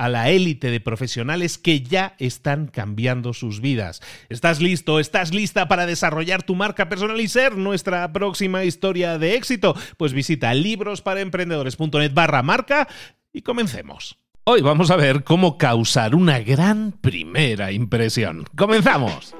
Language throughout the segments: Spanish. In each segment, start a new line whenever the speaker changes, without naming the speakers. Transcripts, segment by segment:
a la élite de profesionales que ya están cambiando sus vidas. ¿Estás listo? ¿Estás lista para desarrollar tu marca personal y ser nuestra próxima historia de éxito? Pues visita librosparaemprendedores.net barra marca y comencemos. Hoy vamos a ver cómo causar una gran primera impresión. ¡Comenzamos!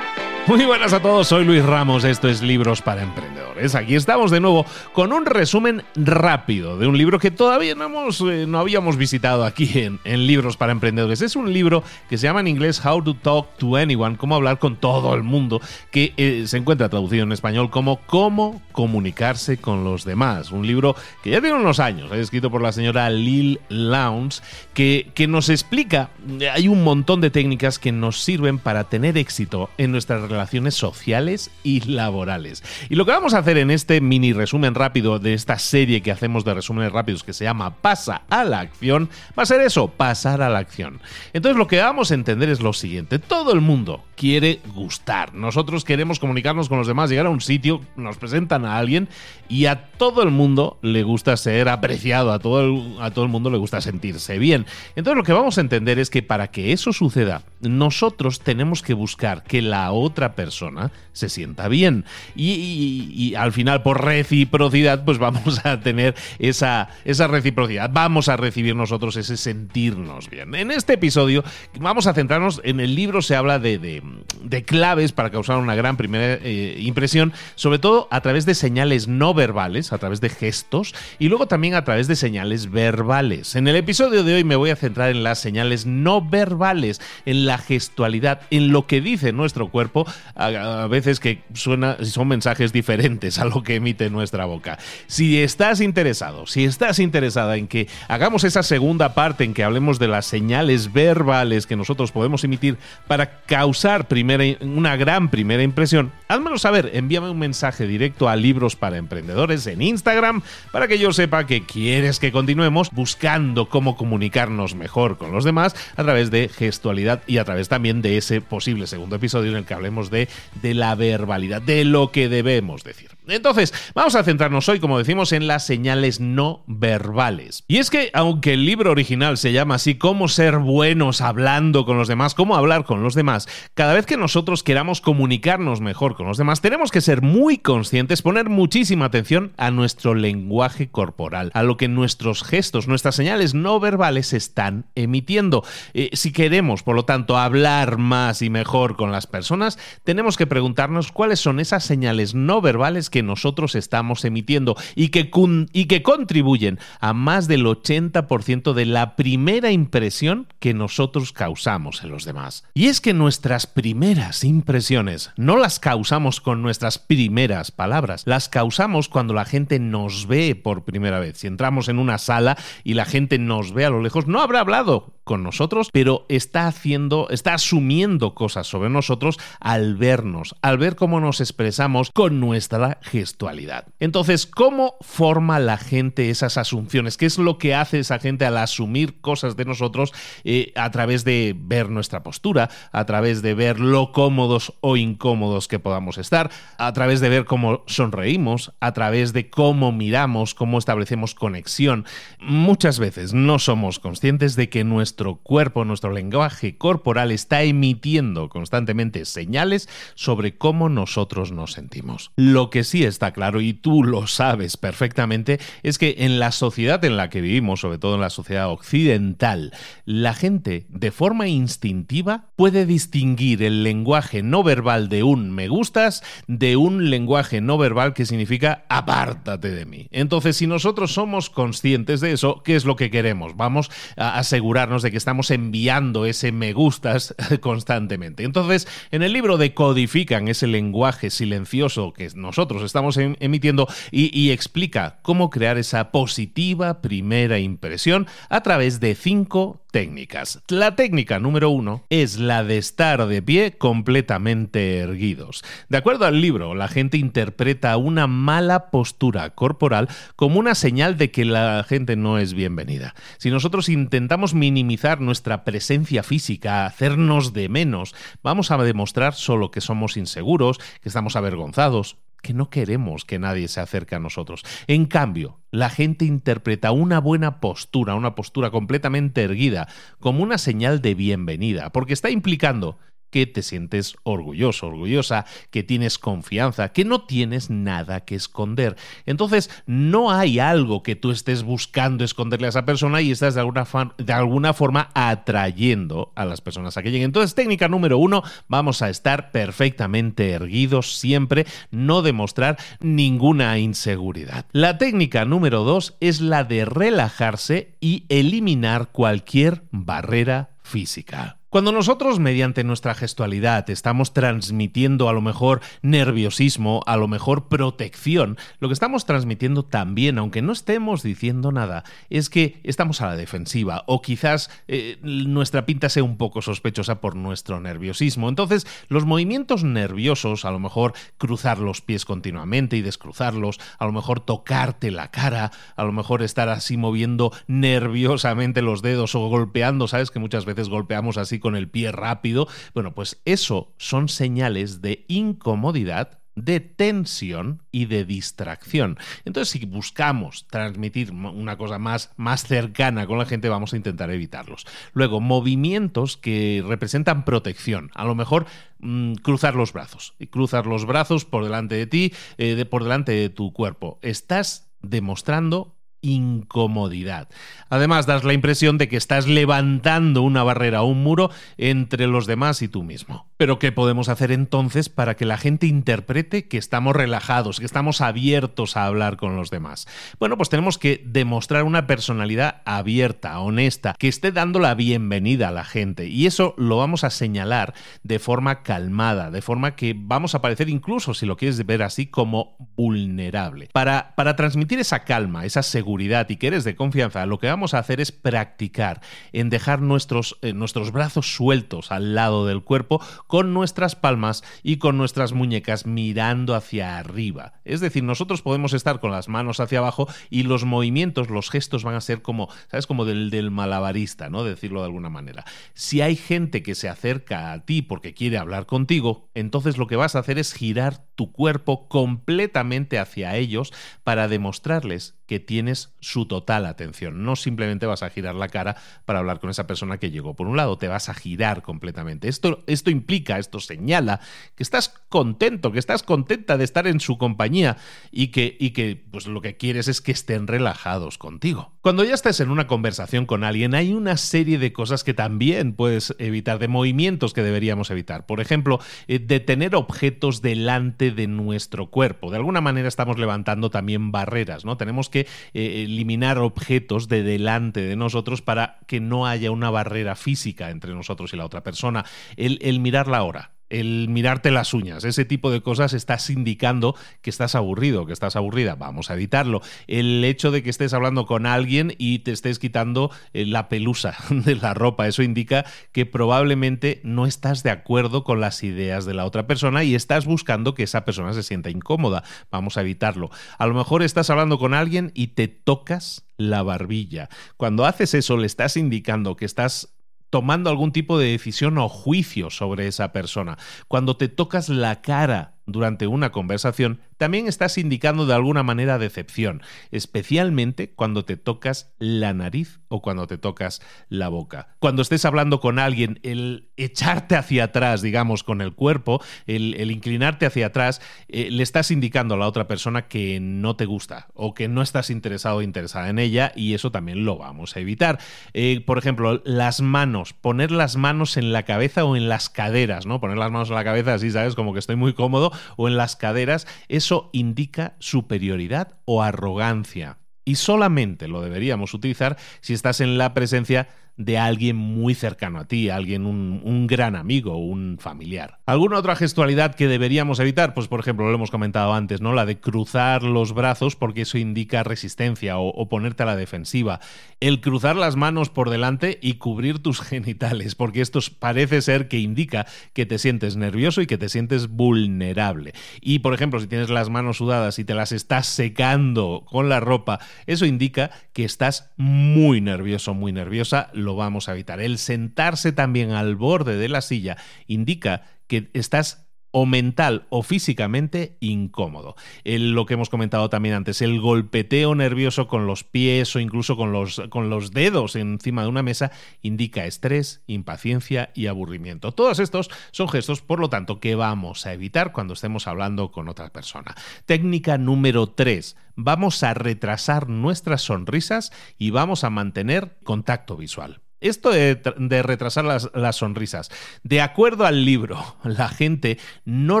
Muy buenas a todos, soy Luis Ramos, esto es Libros para Emprendedores. Aquí estamos de nuevo con un resumen rápido de un libro que todavía no, hemos, eh, no habíamos visitado aquí en, Libros para Emprendedores. Es un libro que se llama en inglés How to Talk to Anyone, cómo hablar con todo el mundo, que eh, se encuentra traducido en español como Cómo comunicarse con los demás. Un libro que ya tiene unos años, escrito por la señora Lil Lounge, que, que nos explica, hay un montón de técnicas que nos sirven para tener éxito en nuestras relaciones sociales y laborales. Y lo que vamos a hacer en este mini resumen rápido de esta serie que hacemos de resúmenes rápidos que se llama Pasa a la acción, va a ser eso, pasar a la acción. Entonces lo que vamos a entender es lo siguiente, todo el mundo quiere gustar, nosotros queremos comunicarnos con los demás, llegar a un sitio, nos presentan a alguien y a todo el mundo le gusta ser apreciado, a todo el, a todo el mundo le gusta sentirse bien. Entonces lo que vamos a entender es que para que eso suceda, nosotros tenemos que buscar que la otra persona se sienta bien. Y, al final, por reciprocidad, pues vamos a tener esa, esa reciprocidad. Vamos a recibir nosotros ese sentirnos bien. En este episodio vamos a centrarnos en el libro, se habla de, de, claves para causar una gran primera eh, impresión, sobre todo a través de señales no verbales, a través de gestos, y luego también a través de señales verbales. En el episodio de hoy me voy a centrar en las señales no verbales, en la gestualidad, en lo que dice nuestro cuerpo a, veces que suena, son mensajes diferentes a lo que emite nuestra boca. Si estás interesado, si estás interesada en que hagamos esa segunda parte en que hablemos de las señales verbales que nosotros podemos emitir para causar primera, una gran primera impresión, házmelo saber, envíame un mensaje directo a Libros para Emprendedores en Instagram para que yo sepa que quieres que continuemos buscando cómo comunicarnos mejor con los demás a través de gestualidad y a través también de ese posible segundo episodio en el que hablemos de, de la verbalidad, de lo que debemos decir. Entonces, vamos a centrarnos hoy, como decimos, en las señales no verbales. Y es que, aunque el libro original se llama así, cómo ser buenos hablando con los demás, cómo hablar con los demás, cada vez que nosotros queramos comunicarnos mejor con los demás, tenemos que ser muy conscientes, poner muchísima atención a nuestro lenguaje corporal, a lo que nuestros gestos, nuestras señales no verbales están emitiendo. Eh, si queremos, por lo tanto, hablar más y mejor con las personas, tenemos que preguntarnos cuáles son esas señales no verbales que nosotros estamos emitiendo y que, y que contribuyen a más del 80% de la primera impresión que nosotros causamos en los demás. Y es que nuestras primeras impresiones no las causamos con nuestras primeras palabras, las causamos cuando la gente nos ve por primera vez. Si entramos en una sala y la gente nos ve a lo lejos, no habrá hablado con nosotros, pero está haciendo, está asumiendo cosas sobre nosotros al vernos, al ver cómo nos expresamos con nuestra gestualidad. Entonces, ¿cómo forma la gente esas asunciones? ¿Qué es lo que hace esa gente al asumir cosas de nosotros eh, a través de ver nuestra postura, a través de ver lo cómodos o incómodos que podamos estar, a través de ver cómo sonreímos, a través de cómo miramos, cómo establecemos conexión? Muchas veces no somos conscientes de que nuestro cuerpo, nuestro lenguaje corporal está emitiendo constantemente señales sobre cómo nosotros nos sentimos. Lo que sí está claro, y tú lo sabes perfectamente, es que en la sociedad en la que vivimos, sobre todo en la sociedad occidental, la gente de forma instintiva puede distinguir el lenguaje no verbal de un me gustas de un lenguaje no verbal que significa apártate de mí. Entonces, si nosotros somos conscientes de eso, ¿qué es lo que queremos? Vamos a asegurarnos de que estamos enviando ese me gustas constantemente. Entonces, en el libro decodifican ese lenguaje silencioso que nosotros estamos em, emitiendo y, y explica cómo crear esa positiva primera impresión a través de cinco técnicas. La técnica número uno es la de estar de pie completamente erguidos. De acuerdo al libro, la gente interpreta una mala postura corporal como una señal de que la gente no es bienvenida. Si nosotros intentamos minimizar nuestra presencia física, hacernos de menos, vamos a demostrar solo que somos inseguros, que estamos avergonzados, que no queremos que nadie se acerque a nosotros. En cambio, la gente interpreta una buena postura, una postura completamente erguida, como una señal de bienvenida, porque está implicando que te sientes orgulloso, orgullosa, que tienes confianza, que no tienes nada que esconder. Entonces, no hay algo que tú estés buscando esconderle a esa persona y estás de alguna, de alguna forma atrayendo a las personas a que lleguen. Entonces, técnica número uno, vamos a estar perfectamente erguidos siempre, no demostrar ninguna inseguridad. La técnica número dos es la de relajarse y eliminar cualquier barrera física. Cuando nosotros mediante nuestra gestualidad estamos transmitiendo a lo mejor nerviosismo, a lo mejor protección, lo que estamos transmitiendo también, aunque no estemos diciendo nada, es que estamos a la defensiva o quizás eh, nuestra pinta sea un poco sospechosa por nuestro nerviosismo. Entonces, los movimientos nerviosos, a lo mejor cruzar los pies continuamente y descruzarlos, a lo mejor tocarte la cara, a lo mejor estar así moviendo nerviosamente los dedos o golpeando, sabes que muchas veces golpeamos así con el pie rápido. Bueno, pues eso son señales de incomodidad de tensión y de distracción. Entonces, si buscamos transmitir una cosa más, más cercana con la gente, vamos a intentar evitarlos. Luego, movimientos que representan protección. A lo mejor mm, cruzar los brazos. Cruzar los brazos por delante de ti, eh, de, por delante de tu cuerpo. Estás demostrando incomodidad. Además, das la impresión de que estás levantando una barrera o un muro entre los demás y tú mismo. Pero ¿qué podemos hacer entonces para que la gente interprete que estamos relajados, que estamos abiertos a hablar con los demás? Bueno, pues tenemos que demostrar una personalidad abierta, honesta, que esté dando la bienvenida a la gente. Y eso lo vamos a señalar de forma calmada, de forma que vamos a parecer incluso, si lo quieres ver así, como vulnerable. Para, para transmitir esa calma, esa seguridad, y que eres de confianza, lo que vamos a hacer es practicar en dejar nuestros, eh, nuestros brazos sueltos al lado del cuerpo con nuestras palmas y con nuestras muñecas mirando hacia arriba. Es decir, nosotros podemos estar con las manos hacia abajo y los movimientos, los gestos van a ser como, ¿sabes? Como del, del malabarista, ¿no? Decirlo de alguna manera. Si hay gente que se acerca a ti porque quiere hablar contigo, entonces lo que vas a hacer es girar tu cuerpo completamente hacia ellos para demostrarles que tienes su total atención. No simplemente vas a girar la cara para hablar con esa persona que llegó por un lado, te vas a girar completamente. Esto, esto implica, esto señala que estás contento, que estás contenta de estar en su compañía y que, y que pues, lo que quieres es que estén relajados contigo. Cuando ya estés en una conversación con alguien, hay una serie de cosas que también puedes evitar, de movimientos que deberíamos evitar. Por ejemplo, eh, de tener objetos delante de nuestro cuerpo. De alguna manera estamos levantando también barreras, ¿no? Tenemos que eh, eliminar objetos de delante de nosotros para que no haya una barrera física entre nosotros y la otra persona. El, el mirar la hora el mirarte las uñas, ese tipo de cosas estás indicando que estás aburrido, que estás aburrida, vamos a evitarlo. El hecho de que estés hablando con alguien y te estés quitando eh, la pelusa de la ropa, eso indica que probablemente no estás de acuerdo con las ideas de la otra persona y estás buscando que esa persona se sienta incómoda, vamos a evitarlo. A lo mejor estás hablando con alguien y te tocas la barbilla. Cuando haces eso le estás indicando que estás tomando algún tipo de decisión o juicio sobre esa persona. Cuando te tocas la cara durante una conversación, también estás indicando de alguna manera decepción, especialmente cuando te tocas la nariz o cuando te tocas la boca. Cuando estés hablando con alguien, el echarte hacia atrás, digamos, con el cuerpo, el, inclinarte hacia atrás, eh, le estás indicando a la otra persona que no te gusta o que no estás interesado o interesada en ella y eso también lo vamos a evitar. Eh, por ejemplo, las manos, poner las manos en la cabeza o en las caderas, ¿no? Poner las manos en la cabeza así, ¿sabes? Como que estoy muy cómodo o en las caderas, eso indica superioridad o arrogancia. Y solamente lo deberíamos utilizar si estás en la presencia de alguien muy cercano a ti, alguien, un, gran amigo, un familiar. ¿Alguna otra gestualidad que deberíamos evitar? Pues por ejemplo, lo hemos comentado antes, ¿no? La de cruzar los brazos porque eso indica resistencia o, ponerte a la defensiva. El cruzar las manos por delante y cubrir tus genitales, porque esto parece ser que indica que te sientes nervioso y que te sientes vulnerable. Y por ejemplo, si tienes las manos sudadas y te las estás secando con la ropa, eso indica que estás muy nervioso, muy nerviosa vamos a evitar. El sentarse también al borde de la silla indica que estás o mental o físicamente incómodo. lo que hemos comentado también antes, el golpeteo nervioso con los pies o incluso con los, con los dedos encima de una mesa indica estrés, impaciencia y aburrimiento. Todos estos son gestos, por lo tanto, que vamos a evitar cuando estemos hablando con otra persona. Técnica número 3. Vamos a retrasar nuestras sonrisas y vamos a mantener contacto visual. Esto de, retrasar las, sonrisas. De acuerdo al libro, la gente no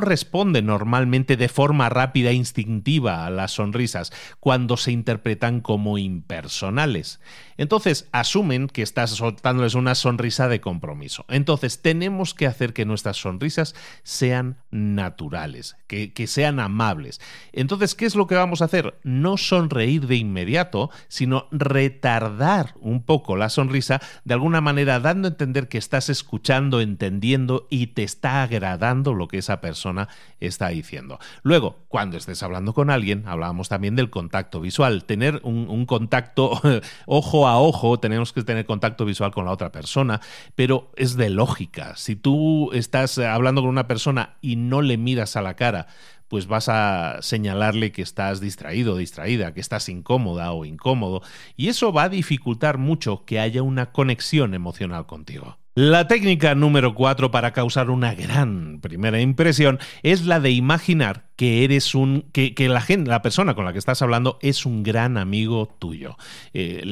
responde normalmente de forma rápida e instintiva a las sonrisas cuando se interpretan como impersonales. Entonces asumen que estás soltándoles una sonrisa de compromiso. Entonces tenemos que hacer que nuestras sonrisas sean naturales, que, que sean amables. Entonces, ¿qué es lo que vamos a hacer? No sonreír de inmediato, sino retardar un poco la sonrisa de alguna manera dando a entender que estás escuchando, entendiendo y te está agradando lo que esa persona está diciendo. Luego, cuando estés hablando con alguien, hablábamos también del contacto visual, tener un, contacto ojo a ojo, tenemos que tener contacto visual con la otra persona, pero es de lógica. Si tú estás hablando con una persona y no le miras a la cara, pues vas a señalarle que estás distraído, distraída, que estás incómoda o incómodo, y eso va a dificultar mucho que haya una conexión emocional contigo. La técnica número 4 para causar una gran primera impresión es la de imaginar que eres un. que, la gente, la persona con la que estás hablando es un gran amigo tuyo. Eh,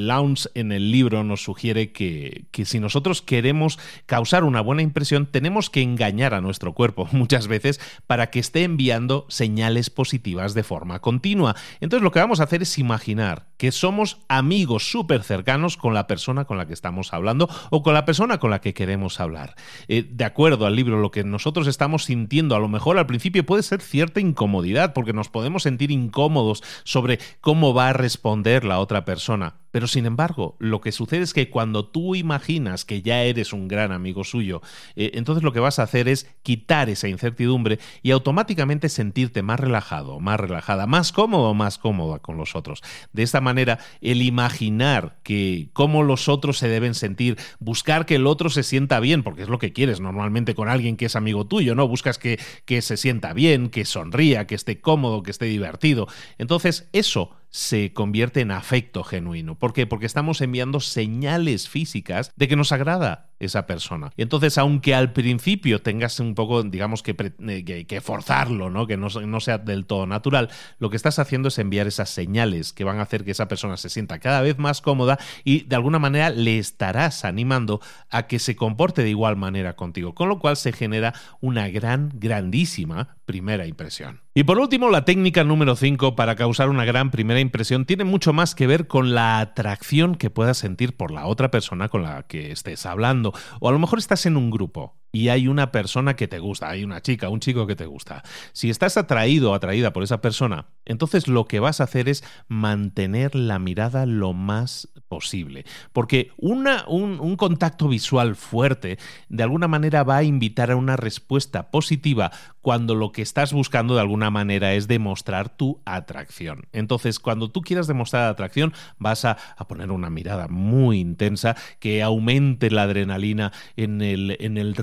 en el libro nos sugiere que, que si nosotros queremos causar una buena impresión, tenemos que engañar a nuestro cuerpo muchas veces para que esté enviando señales positivas de forma continua. Entonces lo que vamos a hacer es imaginar que somos amigos súper cercanos con la persona con la que estamos hablando o con la persona con la que queremos hablar. Eh, de acuerdo al libro, lo que nosotros estamos sintiendo a lo mejor al principio puede ser cierta incomodidad, porque nos podemos sentir incómodos sobre cómo va a responder la otra persona. Pero sin embargo, lo que sucede es que cuando tú imaginas que ya eres un gran amigo suyo, eh, entonces lo que vas a hacer es quitar esa incertidumbre y automáticamente sentirte más relajado, más relajada, más cómodo, más cómoda con los otros. De esta manera, el imaginar que cómo los otros se deben sentir, buscar que el otro se sienta bien, porque es lo que quieres normalmente con alguien que es amigo tuyo, ¿no? Buscas que, que se sienta bien, que sonría, que esté cómodo, que esté divertido. Entonces, eso se convierte en afecto genuino. ¿Por qué? Porque estamos enviando señales físicas de que nos agrada esa persona. Y entonces, aunque al principio tengas un poco, digamos, que, eh, que, forzarlo, ¿no? que no, no, sea del todo natural, lo que estás haciendo es enviar esas señales que van a hacer que esa persona se sienta cada vez más cómoda y de alguna manera le estarás animando a que se comporte de igual manera contigo, con lo cual se genera una gran, grandísima primera impresión. Y por último, la técnica número 5 para causar una gran primera impresión tiene mucho más que ver con la atracción que puedas sentir por la otra persona con la que estés hablando. O a lo mejor estás en un grupo y hay una persona que te gusta, hay una chica, un chico que te gusta. Si estás atraído o atraída por esa persona, entonces lo que vas a hacer es mantener la mirada lo más posible. Porque una, un, contacto visual fuerte de alguna manera va a invitar a una respuesta positiva cuando lo que estás buscando de alguna manera es demostrar tu atracción. Entonces, cuando tú quieras demostrar atracción, vas a, poner una mirada muy intensa que aumente la adrenalina en el, en el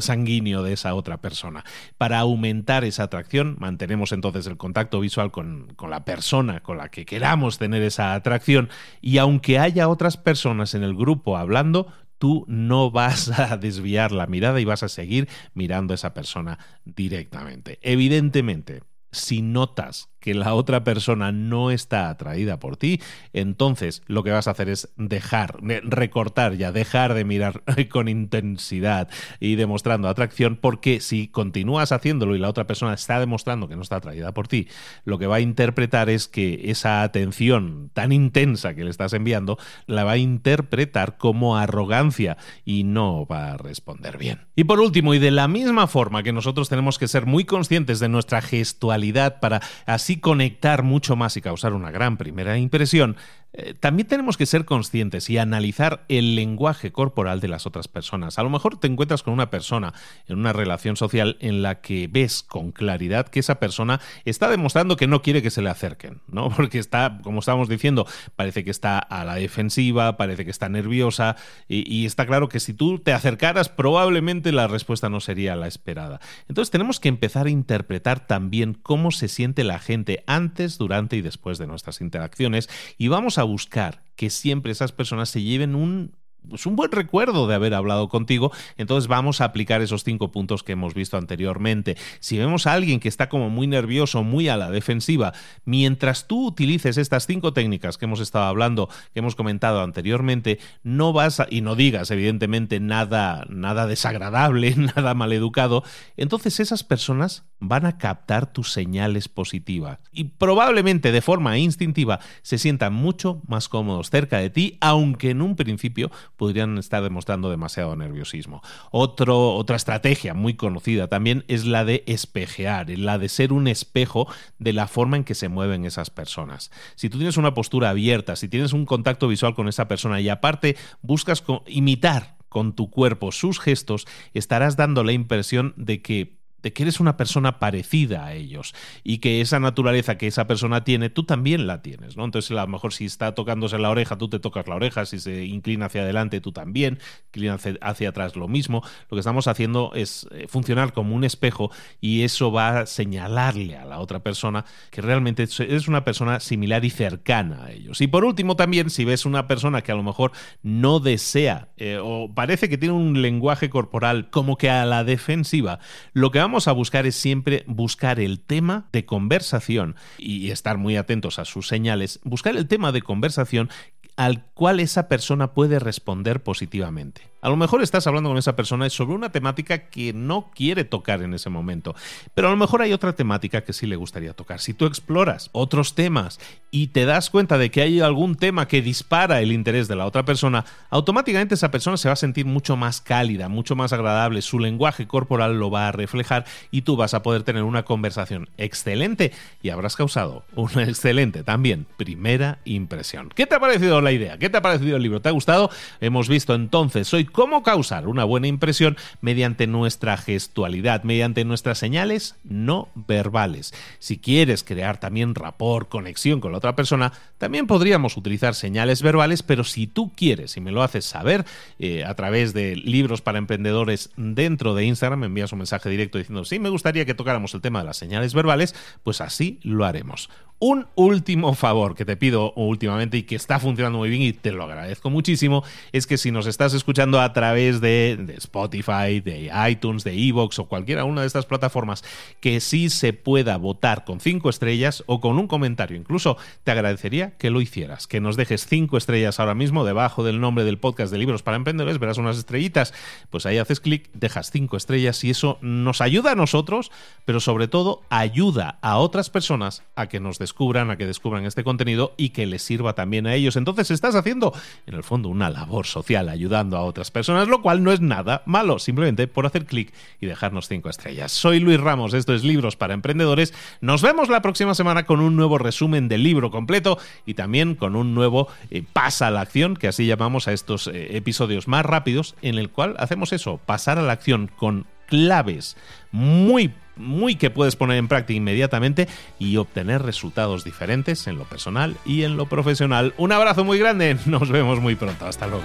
sanguíneo de esa otra persona. Para aumentar esa atracción, mantenemos entonces el contacto visual con, con la persona con la que queramos tener esa atracción y aunque haya otras personas en el grupo hablando, tú no vas a desviar la mirada y vas a seguir mirando a esa persona directamente. Evidentemente, si notas que la otra persona no está atraída por ti, entonces lo que vas a hacer es dejar, recortar ya, dejar de mirar con intensidad y demostrando atracción, porque si continúas haciéndolo y la otra persona está demostrando que no está atraída por ti, lo que va a interpretar es que esa atención tan intensa que le estás enviando la va a interpretar como arrogancia y no va a responder bien. Y por último, y de la misma forma que nosotros tenemos que ser muy conscientes de nuestra gestualidad para así conectar mucho más y causar una gran primera impresión, eh, también tenemos que ser conscientes y analizar el lenguaje corporal de las otras personas. A lo mejor te encuentras con una persona en una relación social en la que ves con claridad que esa persona está demostrando que no quiere que se le acerquen, ¿no? Porque está, como estábamos diciendo, parece que está a la defensiva, parece que está nerviosa y, y está claro que si tú te acercaras probablemente la respuesta no sería la esperada. Entonces tenemos que empezar a interpretar también cómo se siente la gente antes, durante y después de nuestras interacciones y vamos a buscar que siempre esas personas se lleven un pues un buen recuerdo de haber hablado contigo, entonces vamos a aplicar esos cinco puntos que hemos visto anteriormente. Si vemos a alguien que está como muy nervioso, muy a la defensiva, mientras tú utilices estas cinco técnicas que hemos estado hablando, que hemos comentado anteriormente, no vas a, y no digas evidentemente nada, nada desagradable, nada maleducado, entonces esas personas van a captar tus señales positivas y probablemente de forma instintiva se sientan mucho más cómodos cerca de ti, aunque en un principio podrían estar demostrando demasiado nerviosismo. Otra estrategia muy conocida también es la de espejear, la de ser un espejo de la forma en que se mueven esas personas. Si tú tienes una postura abierta, si tienes un contacto visual con esa persona y aparte buscas imitar con tu cuerpo sus gestos, estarás dando la impresión de que de que eres una persona parecida a ellos y que esa naturaleza que esa persona tiene, tú también la tienes, ¿no? Entonces, a lo mejor si está tocándose la oreja, tú te tocas la oreja, si se inclina hacia adelante, tú también, inclina hacia atrás lo mismo. Lo que estamos haciendo es eh, funcionar como un espejo y eso va a señalarle a la otra persona que realmente eres una persona similar y cercana a ellos. Y por último, también, si ves una persona que a lo mejor no desea eh, o parece que tiene un lenguaje corporal como que a la defensiva, lo que vamos vamos a buscar es siempre buscar el tema de conversación y estar muy atentos a sus señales, buscar el tema de conversación al cual esa persona puede responder positivamente. A lo mejor estás hablando con esa persona sobre una temática que no quiere tocar en ese momento, pero a lo mejor hay otra temática que sí le gustaría tocar. Si tú exploras otros temas y te das cuenta de que hay algún tema que dispara el interés de la otra persona, automáticamente esa persona se va a sentir mucho más cálida, mucho más agradable, su lenguaje corporal lo va a reflejar y tú vas a poder tener una conversación excelente y habrás causado una excelente también primera impresión. ¿Qué te ha parecido la idea? ¿Qué te ha parecido el libro? ¿Te ha gustado? Hemos visto entonces hoy cómo causar una buena impresión mediante nuestra gestualidad, mediante nuestras señales no verbales. Si quieres crear también rapport, conexión con la otra persona, también podríamos utilizar señales verbales, pero si tú quieres y me lo haces saber eh, a través de libros para emprendedores dentro de Instagram, me envías un mensaje directo diciendo, sí, me gustaría que tocáramos el tema de las señales verbales, pues así lo haremos. Un último favor que te pido últimamente y que está funcionando muy bien y te lo agradezco muchísimo es que si nos estás escuchando a través de, Spotify, de iTunes, de Evox o cualquiera una de estas plataformas, que sí se pueda votar con cinco estrellas o con un comentario. Incluso te agradecería que lo hicieras, que nos dejes cinco estrellas ahora mismo debajo del nombre del podcast de libros para emprendedores, verás unas estrellitas, pues ahí haces clic, dejas cinco estrellas y eso nos ayuda a nosotros, pero sobre todo ayuda a otras personas a que nos descubran descubran, a que descubran este contenido y que les sirva también a ellos. Entonces estás haciendo, en el fondo, una labor social ayudando a otras personas, lo cual no es nada malo, simplemente por hacer clic y dejarnos cinco estrellas. Soy Luis Ramos, esto es Libros para Emprendedores. Nos vemos la próxima semana con un nuevo resumen del libro completo y también con un nuevo eh, pasa a la acción, que así llamamos a estos eh, episodios más rápidos, en el cual hacemos eso, pasar a la acción con claves muy muy que puedes poner en práctica inmediatamente y obtener resultados diferentes en lo personal y en lo profesional. Un abrazo muy grande, nos vemos muy pronto, hasta luego.